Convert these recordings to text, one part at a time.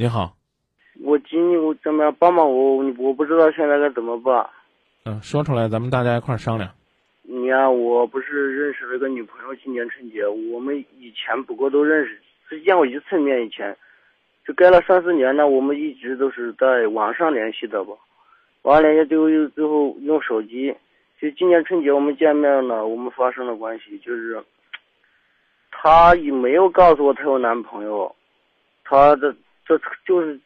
你好，我今我怎么样帮帮我？我不知道现在该怎么办。嗯，说出来，咱们大家一块儿商量。你呀、我不是认识了一个女朋友，今年春节，我们以前不过都认识，只见过一次面。以前，就隔了三四年呢，我们一直都是在网上联系的吧。完了，也就最后用手机。就今年春节我们见面了，我们发生了关系，就是她也没有告诉我她有男朋友，她的这就是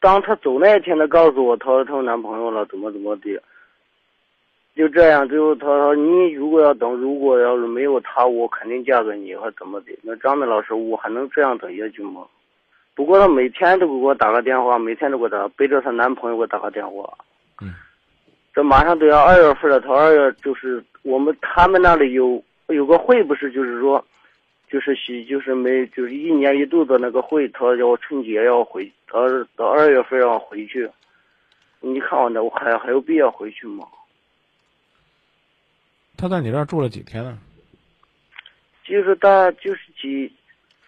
当她走那一天，她告诉我她她有男朋友了，怎么怎么的。就这样，最后他说：“你如果要等，如果要是没有他，我肯定嫁给你，或怎么的。”那张明老师，我还能这样等下去吗？不过她每天都给我打个电话，每天都给我打，背着她男朋友给我打个电话。嗯。这马上都要二月份了，她二月就是我们他们那里有有个会，不是就是说，就是喜就是没就是一年一度的那个会，他要春节要回，他到二月份要回去。你看我那我还还有必要回去吗？他在你这儿住了几天呢？就是大就是几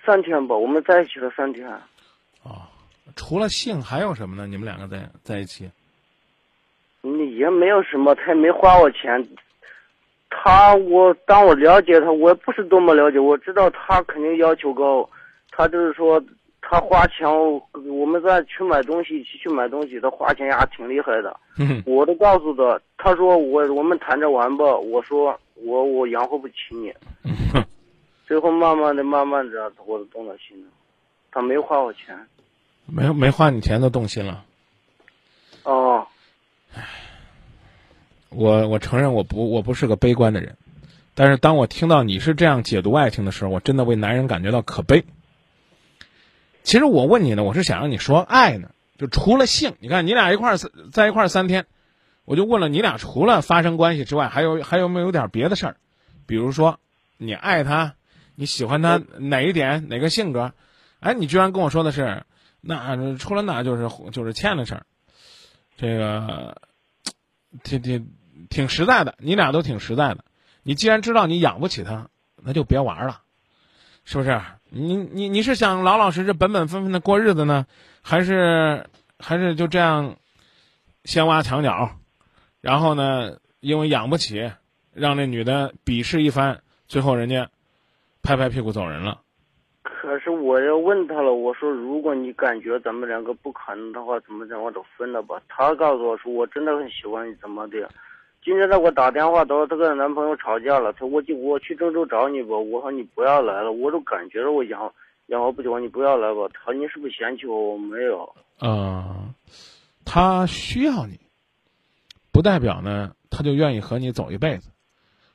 三天吧，我们在一起了三天。哦，除了性还有什么呢？你们两个在在一起？你也没有什么，他也没花我钱。他我当我了解他，我也不是多么了解，我知道他肯定要求高。他就是说他花钱，我们在去买东西，一起去买东西，他花钱也还挺厉害的。嗯我都告诉他，他说我我们谈着玩吧。我说我我养活不起你。哼最后慢慢的、慢慢的，我都动了心了。他没花我钱。没没花你钱都动心了。哦，我我承认我不我不是个悲观的人，但是当我听到你是这样解读爱情的时候，我真的为男人感觉到可悲。其实我问你呢，我是想让你说爱呢，就除了性，你看你俩一块儿在一块儿三天，我就问了你俩除了发生关系之外，还有还有没有点别的事儿？比如说你爱他，你喜欢他哪一点哪个性格？哎，你居然跟我说的是，那除了那就是就是欠的事儿，这个 挺挺挺实在的，你俩都挺实在的。你既然知道你养不起他，那就别玩了，是不是？你你你是想老老实实、本本分分的过日子呢，还是还是就这样先挖墙角，然后呢，因为养不起，让那女的鄙视一番，最后人家拍拍屁股走人了。可是我要问他了，我说如果你感觉咱们两个不可能的话，怎么着我就分了吧。他告诉我说我真的很喜欢你，怎么的？今天他给我打电话，他说他跟她男朋友吵架了，他我就我去郑州找你吧。我说你不要来了，我都感觉着我养养活不起我，你不要来吧。他说你是不是嫌弃我？我没有。呃，他需要你，不代表呢他就愿意和你走一辈子。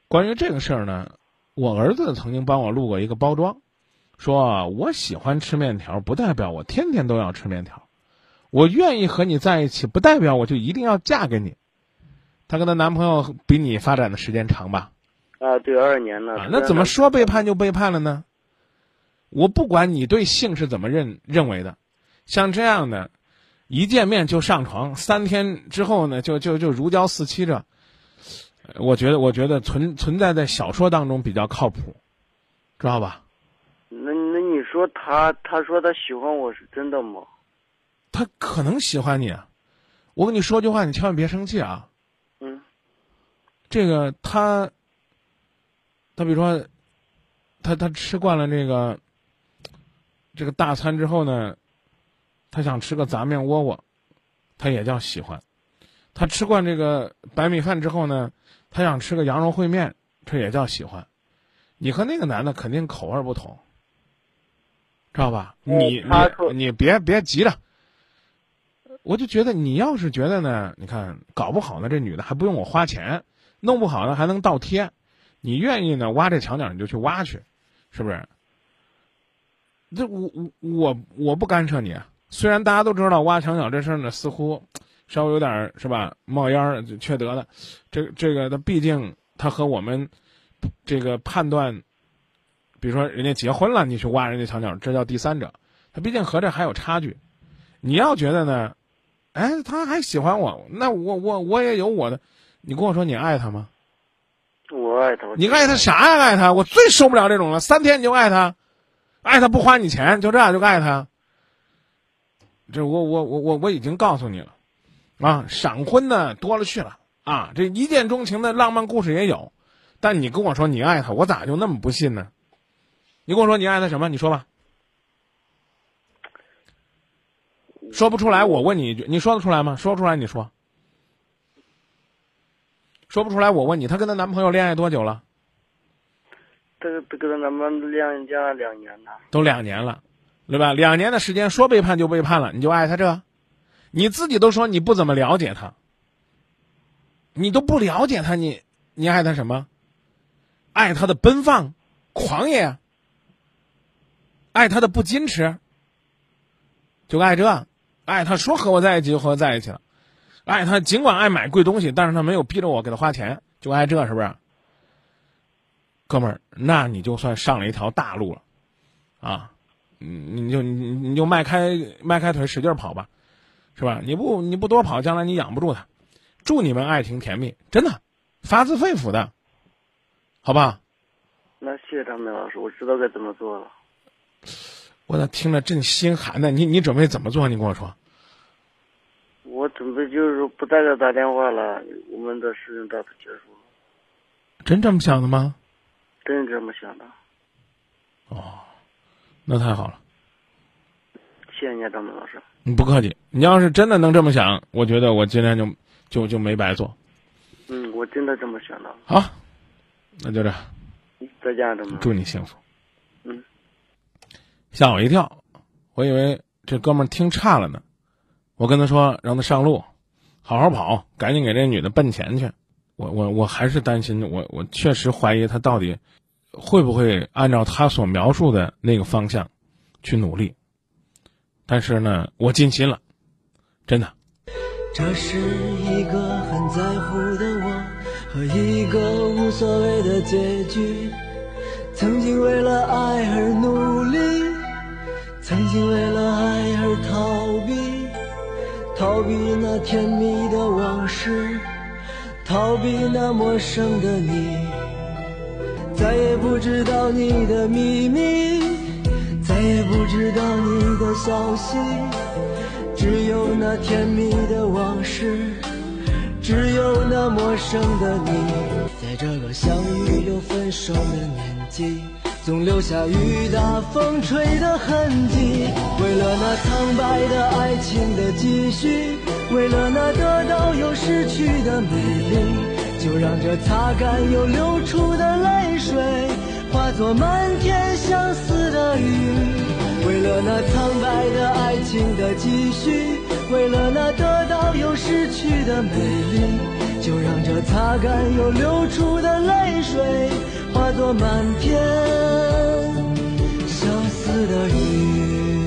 关于这个事儿呢，我儿子曾经帮我录过一个包装，说我喜欢吃面条，不代表我天天都要吃面条。我愿意和你在一起，不代表我就一定要嫁给你。她跟她男朋友比你发展的时间长吧？啊，对，二年了。啊，那怎么说背叛就背叛了呢？我不管你对性是怎么认认为的，像这样的，一见面就上床，三天之后呢，就就就如胶似漆着，呃我觉得我觉得存存在在小说当中比较靠谱，知道吧？那那你说他他说他喜欢我是真的吗？他可能喜欢你啊，我跟你说句话，你千万别生气啊。嗯这个他，他比如说，他他吃惯了这个这个大餐之后呢，他想吃个杂面窝窝，他也叫喜欢。他吃惯这个白米饭之后呢，他想吃个羊肉烩面，这也叫喜欢。你和那个男的肯定口味不同，知道吧？你你你别别急着，我就觉得你要是觉得呢，你看搞不好呢，这女的还不用我花钱，弄不好呢还能倒贴，你愿意呢挖这墙角你就去挖去，是不是？这我我我我不干涉你啊。虽然大家都知道挖墙角这事儿呢，似乎稍微有点是吧冒烟儿缺德的，这这个它毕竟它和我们这个判断，比如说人家结婚了，你去挖人家墙角，这叫第三者，他毕竟和这还有差距。你要觉得呢，哎，他还喜欢我，那我我我也有我的。你跟我说你爱他吗？我爱他。你爱他啥呀？爱他？我最受不了这种了，三天你就爱他，爱他不花你钱，就这样就爱他。这我我我我我已经告诉你了，啊，闪婚的多了去了啊，这一见钟情的浪漫故事也有，但你跟我说你爱他，我咋就那么不信呢？你跟我说你爱他什么？你说吧。说不出来，我问你一句，你说得出来吗？说出来，你说。说不出来，我问你，她跟她男朋友恋爱多久了？这个这个跟咱们恋爱两年了。都两年了，对吧？两年的时间，说背叛就背叛了，你就爱他这？你自己都说你不怎么了解他，你都不了解他，你你爱他什么？爱他的奔放、狂野，爱他的不矜持，就爱这？爱他说和我在一起就和我在一起了，爱他尽管爱买贵东西，但是他没有逼着我给他花钱，就爱这是不是？哥们儿，那你就算上了一条大路了，啊，你你就你你就迈开迈开腿使劲跑吧，是吧？你不你不多跑，将来你养不住他。祝你们爱情甜蜜，真的，发自肺腑的，好吧？那谢谢张明老师，我知道该怎么做了。我咋听着真心寒呢？你你准备怎么做？你跟我说。我准备就是不再给他打电话了，我们的事情到此结束了。真这么想的吗？真这么想的。哦，那太好了。谢谢你，张明老师。你不客气。你要是真的能这么想，我觉得我今天就就就没白做。嗯，我真的这么想的。好，那就这样。再见，张明。祝你幸福。嗯。吓我一跳，我以为这哥们儿听差了呢。我跟他说让他上路，好好跑，赶紧给这女的奔钱去。我我我还是担心，我我确实怀疑他到底会不会按照他所描述的那个方向去努力。但是呢，我尽心了，真的。这是一个很在乎的我和一个无所谓的结局。曾经为了爱而努力，曾经为了爱而逃避，逃避那甜蜜的往事。逃避那陌生的你，再也不知道你的秘密，再也不知道你的消息，只有那甜蜜的往事，只有那陌生的你，在这个相遇又分手的年纪。总留下雨打风吹的痕迹，为了那苍白的爱情的继续为了那得到又失去的美丽就让这擦干又流出的泪水化作满天相思的雨为了那苍白的爱情的继续为了那得到又失去的美丽就让这擦干又流出的泪水化作满天相思的雨